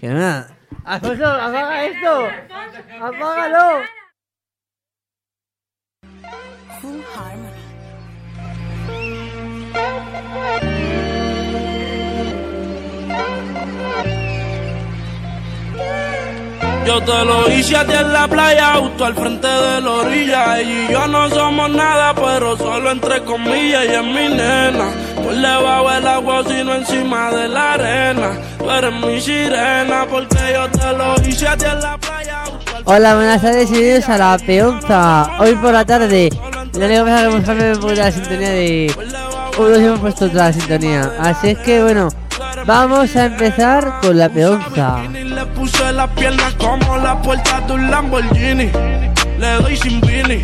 Que nada. Alfonso, apaga esto. Apágalo. Full Harmony. Yo te lo hice a ti en la playa, justo al frente de la orilla. Ella y yo no somos nada, pero solo entre comillas. Ella es mi nena. Por debajo del agua, sino encima de la arena. Tú eres mi sirena, porque yo te lo hice a ti en la playa. Hola, buenas tardes y bienvenidos a la peonza. Hoy por la tarde. Lo único que que mostrarme de la sintonía de. Uy, nos hemos puesto otra sintonía. Así es que bueno, vamos a empezar con la peonza. Le puse las piernas como la puerta de un Lamborghini. Le doy sin Vini.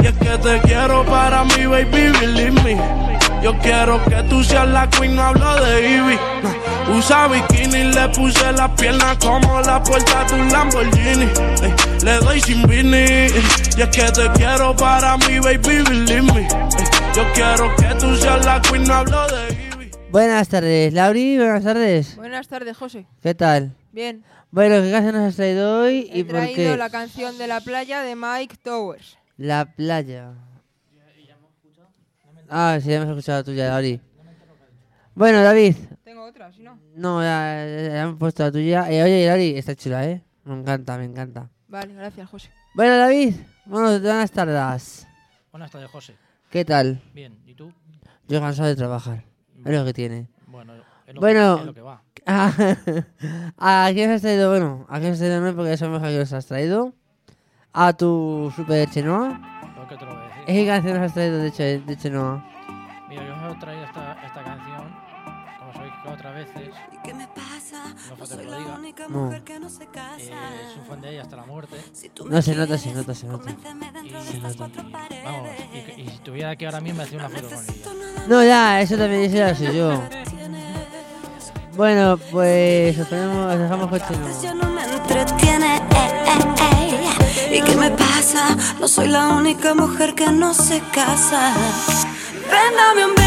Y es que te quiero para mi baby, believe me. Yo quiero que tú seas la queen, no hablo de Ivy. No. Usa bikini, le puse las piernas como la puerta de un Lamborghini. Ey, le doy sin Vini. Y es que te quiero para mi baby, believe me. Ey, yo quiero que tú seas la queen, no hablo de Ivy. Buenas tardes, Lauri, buenas tardes. Buenas tardes, José. ¿Qué tal? Bien, Bueno, ¿qué canción nos has traído hoy y he por traído qué? la canción de la playa de Mike Towers. La playa. Ah, sí, ya hemos escuchado la tuya, Lauri. Bueno, David. Tengo otra, si no. No, ya, ya- ya hemos puesto la tuya. Eh, oye, Lauri, está chula, ¿eh? Me encanta, me encanta. Vale, gracias, José. Bueno, David, bueno, buenas tardes. Buenas tardes, José. ¿Qué tal? Bien, ¿y tú? Yo cansado de trabajar. Es lo que tiene. Bueno, es lo, Bueno. que, es lo que va. ¿A quién has traído? Bueno, ¿a quién has traído? No, porque ya sabemos a quién nos has traído. A tu super Chenoa. Lo que te lo decir. ¿Qué canción nos has traído de, Che- de Chenoa? Mira, yo os he traído esta, esta canción, como sabéis que otras veces, ¿Qué me pasa? No No falta soy que lo diga. No. que no se eh, es un fan de ella hasta la muerte. No, se nota, se nota, se nota. Y, dentro de y- vamos, y, que- y si estuviera aquí ahora mismo me hacía una foto con ella. No, ya, eso también eso ya lo sé yo. que. Bueno, pues os, ponemos, os dejamos con ¿Y qué me pasa? No soy la única mujer que no se casa. Ven, dame un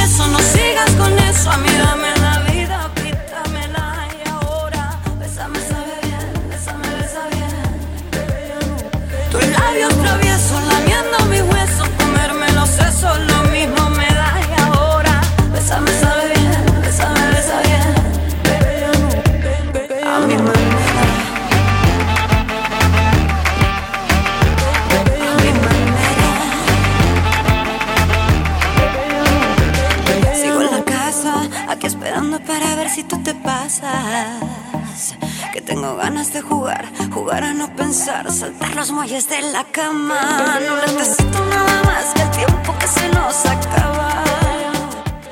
si tú te pasas. Que tengo ganas de jugar, jugar a no pensar, saltar los muelles de la cama. No necesito nada más que el tiempo que se nos acaba.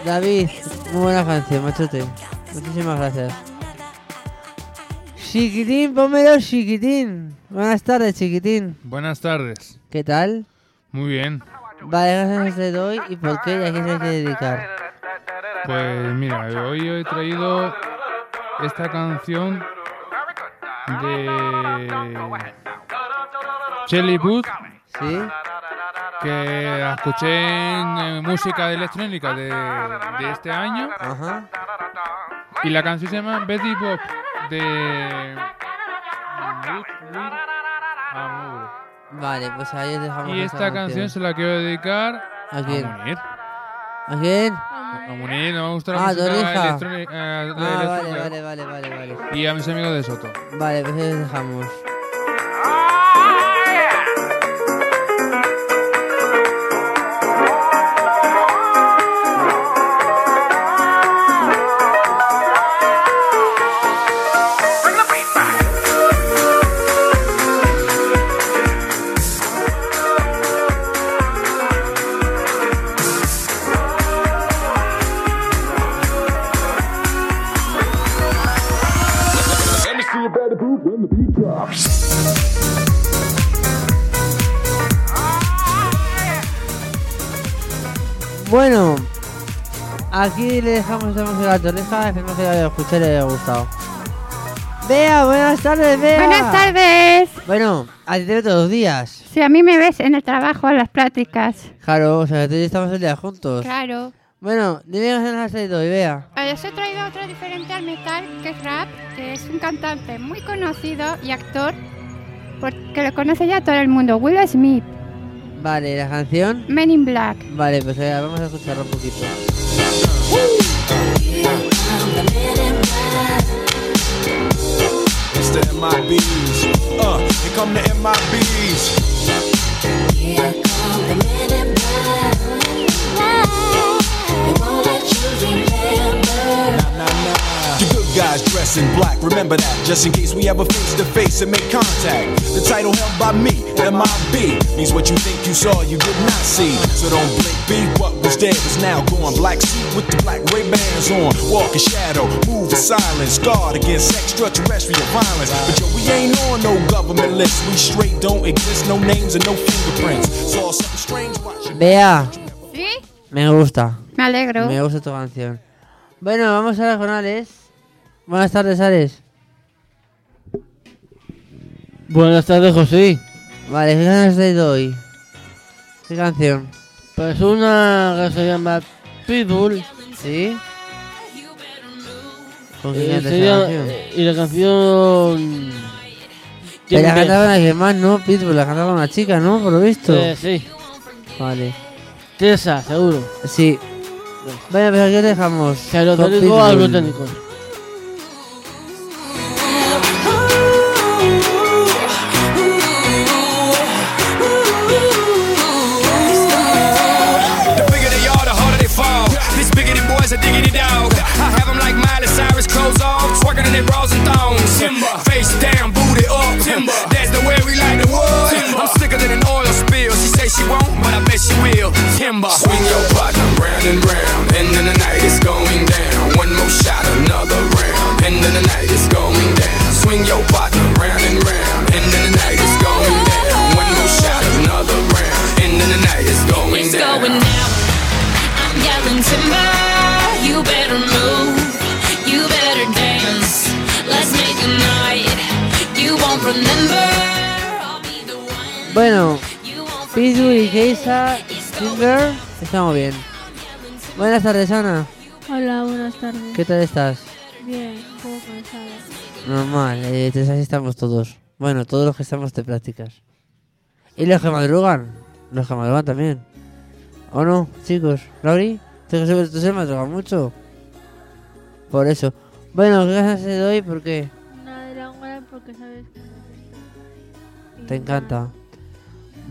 David, muy buena canción, machote. Muchísimas gracias. Chiquitín, pónmelo, chiquitín. Buenas tardes, chiquitín. Buenas tardes. ¿Qué tal? Muy bien. Vale, gracias te doy. ¿Y por qué? ¿Y a quién se hay que dedicar? Pues mira, hoy he traído esta canción de Shelly Booth ¿Sí? que la escuché en eh, música electrónica de, de este año Ajá. y la canción se llama Betty Bob de Amour. Vale, pues ahí os dejamos Y esta canción se la quiero dedicar ¿A quién? a Munir. ¿A quién? A Munir, no me gusta la Ah, música electrónica. eh, Ah, vale, vale, vale, vale, vale. Y a mis amigos de Soto. Vale, pues ahí os dejamos. Bueno, aquí le dejamos esta música a la torreja. Esperemos que la haya escuchado y le haya gustado. Bea, buenas tardes, Bea. Buenas tardes. Bueno, a ti te veo todos los días. Si a mí me ves en el trabajo, en las prácticas. Claro, o sea, tú y yo estamos el día juntos. Claro. Bueno, dime qué canción has traído hoy, vea. Eh, os he traído otro diferente al metal, que es rap, que es un cantante muy conocido y actor, porque lo conoce ya todo el mundo, Will Smith, Vale, la canción. Men in Black. Vale, pues eh, vamos a escucharla un poquito. It's the MIBs. Uh, here come the MIBs. Guys dress in black, remember that, just in case we ever face to face and make contact. The title held by me, MIB, means what you think you saw, you did not see. So don't blink, be what was dead is now gone. Black suit with the black Ray Bans on, walk in shadow, move in silence, guard against extraterrestrial violence. But yo, we ain't on no government list, we straight don't exist, no names and no fingerprints. Saw something strange watching. Vea, ¿Sí? me gusta. Me alegro. Me gusta tu canción. Bueno, vamos ahora con Alex. Buenas tardes, Alex. Buenas tardes, José. Vale, ¿qué canción has traído hoy? ¿Qué canción? Pues una que se llama Pitbull. ¿Sí? ¿Con quién eh, canta se esa llama- canción? eh, y la canción. Pero la cantaba que más, ¿no? Pitbull, la cantaba una chica, ¿no? Por lo visto. Eh, sí, Vale. Tessa, seguro. Sí. Bueno, pero aquí os dejamos. Se lo técnico a los técnicos. Bueno, Pitbull y Keisa Timber. Estamos bien. Buenas tardes, Ana. Hola, buenas tardes. ¿Qué tal estás? Bien, un poco cansada. Normal, eh, así estamos todos. Bueno, todos los que estamos de prácticas. Y los que madrugan. Los que madrugan también. ¿O no, chicos? ¿Lauri? ¿Tú, se madrugas mucho? Por eso. Bueno, ¿qué ganas de hoy? ¿Por qué? Porque sabes que no Te encanta.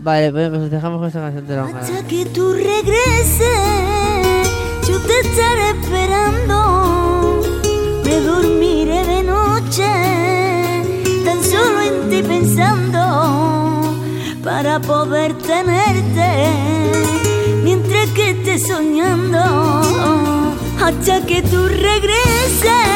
Vale, pues pues dejamos con esta canción de la Hasta Ojara. que tú regreses, yo te estaré esperando. Me dormiré de noche, tan solo en ti pensando, para poder tenerte, mientras que esté soñando. Hasta que tú regreses,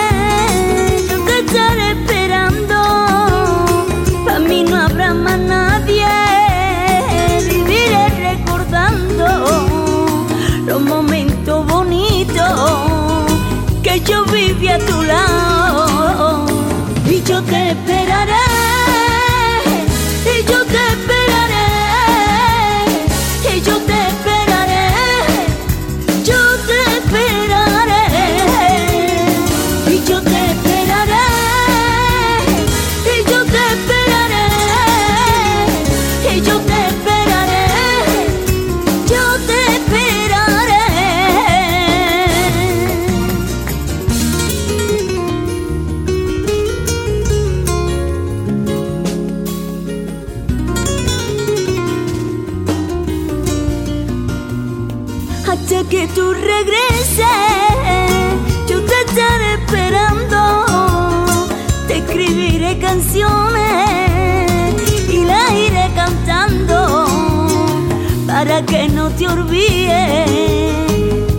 no olvides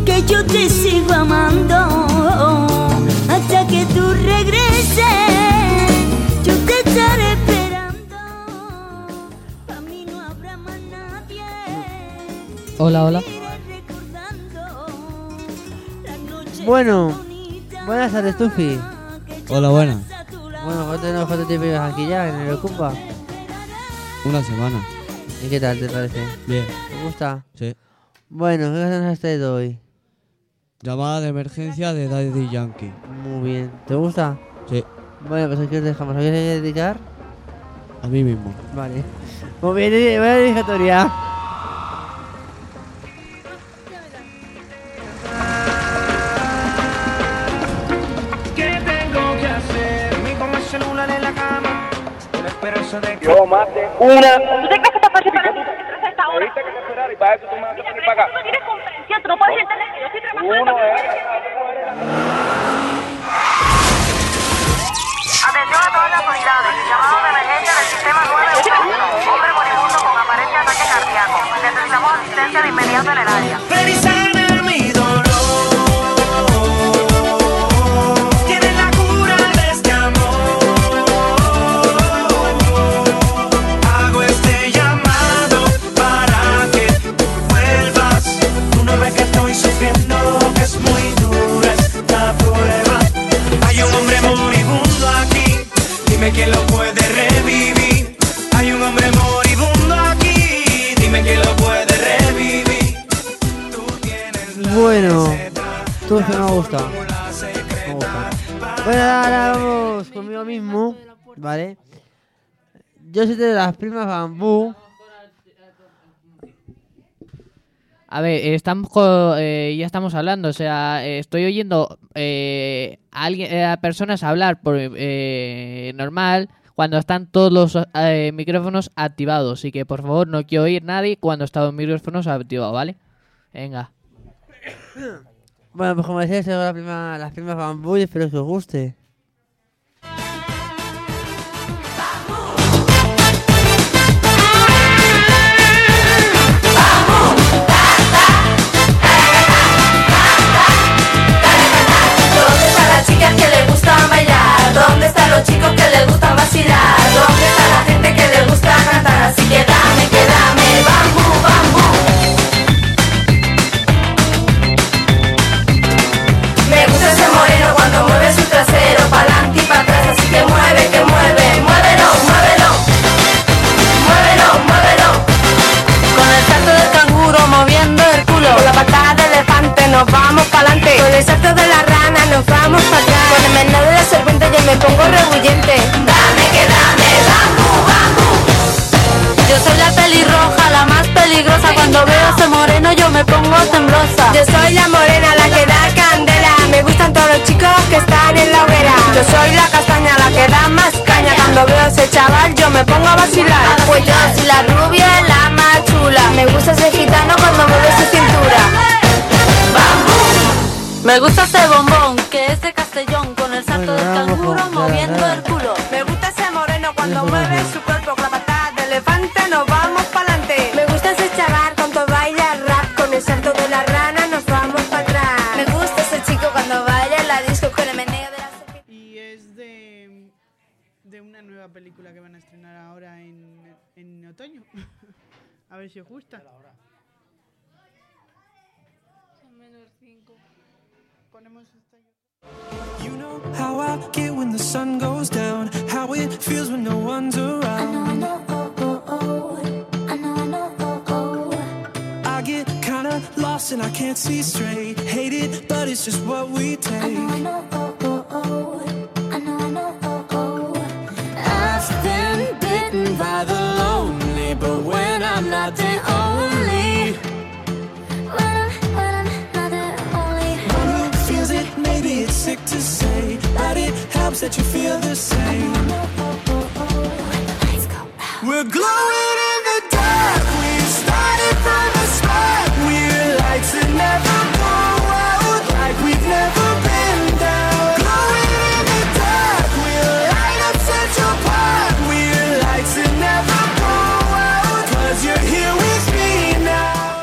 que yo te sigo amando. Hasta que tú regreses, yo te estaré esperando. A mí no habrá más nadie. Hola, hola. Bueno, buenas tardes, Tufi. Hola, buena. Bueno, ¿cuánto, cuánto tiempo llevas aquí ya en el Ocupa? Una semana. ¿Y qué tal te parece? Bien. ¿Te gusta? Sí. Bueno, ¿qué has traído hoy? Llamada de emergencia de Daddy Yankee. Muy bien. ¿Te gusta? Sí, Bueno, pues aquí os dejamos. ¿A quién queréis dedicar? a mí mismo. Vale. Muy bien, buena dedicatoria. ¿Qué tengo que hacer? Mi con el celular en la cama. La esperanza de que. Yo de una. ¿Tú te crees que está fácil para ti Ahorita que te esperar y para eso tú me vas a tener que pagar. Tú no tienes conferencia, tú no puedes entender que yo estoy trabajando. Uno es. Atención a todas las autoridades. Llamado de emergencia del sistema 911. Hombre moribundo con aparente ataque cardíaco. Necesitamos asistencia de inmediato en el área. Quién lo puede revivir. Hay un hombre moribundo aquí, dime quién lo puede revivir. Bueno, tú que me ha gustado. Me gusta. Bueno, ahora vamos conmigo mismo, ¿vale? Yo soy de las primas bambú. A ver, estamos eh, ya estamos hablando, o sea, estoy oyendo eh, a, eh, personas hablar por eh, normal cuando están todos los eh, micrófonos activados, así que por favor no quiero oír nadie cuando están los micrófonos activados, ¿vale? Venga. Bueno, pues como decía, soy la prima, las primas bambú y espero que os guste. Los chicos que les gusta vacilar? ¿Dónde está la gente que les gusta cantar? Así que dame, Cuando veo a ese moreno yo me pongo temblosa. Yo soy la morena, la que da candela. Me gustan todos los chicos que están en la hoguera. Yo soy la castaña, la que da más caña. Cuando veo a ese chaval yo me pongo a vacilar. Pues yo soy la rubia, la más chula. Me gusta ese gitano cuando mueve su cintura. Me gusta ese bombón, que es de Castellón Con el salto del canguro moviendo el culo. Me gusta ese moreno cuando mueve su cuerpo nueva película que van a estrenar ahora en, en otoño. a ver si os gusta. Menos 5. Ponemos esta. How I get when the sun goes down, how it feels when no one's around. I get kinda lost and I can't see straight. Hate it, but it's just what we take. I've helps that you feel the same. We're glowing in the dark. We started from the spark. We're lights that never go out, like we've never been down. Glowing in the dark. We'll light up Central Park. We're lights that never go out, 'cause you're here with me now.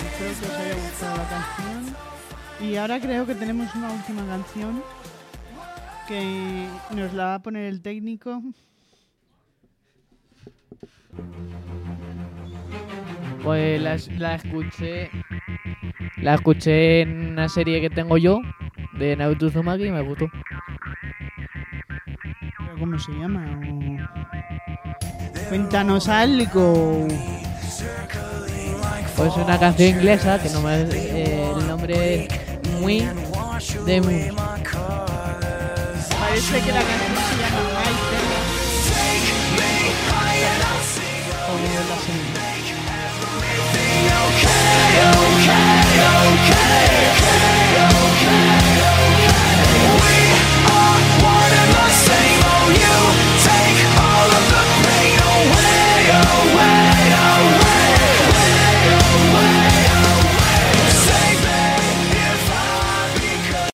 Espero que os haya gustado la canción. Y ahora creo que tenemos una última canción que nos la va a poner el técnico. Pues la, la escuché. La escuché en una serie que tengo yo de Naruto Uzumaki y me gustó. ¿Pero ¿Cómo se llama? O- Cuéntanos algo. Pues una canción inglesa que no me eh, el nombre muy de. Take que la canción se llama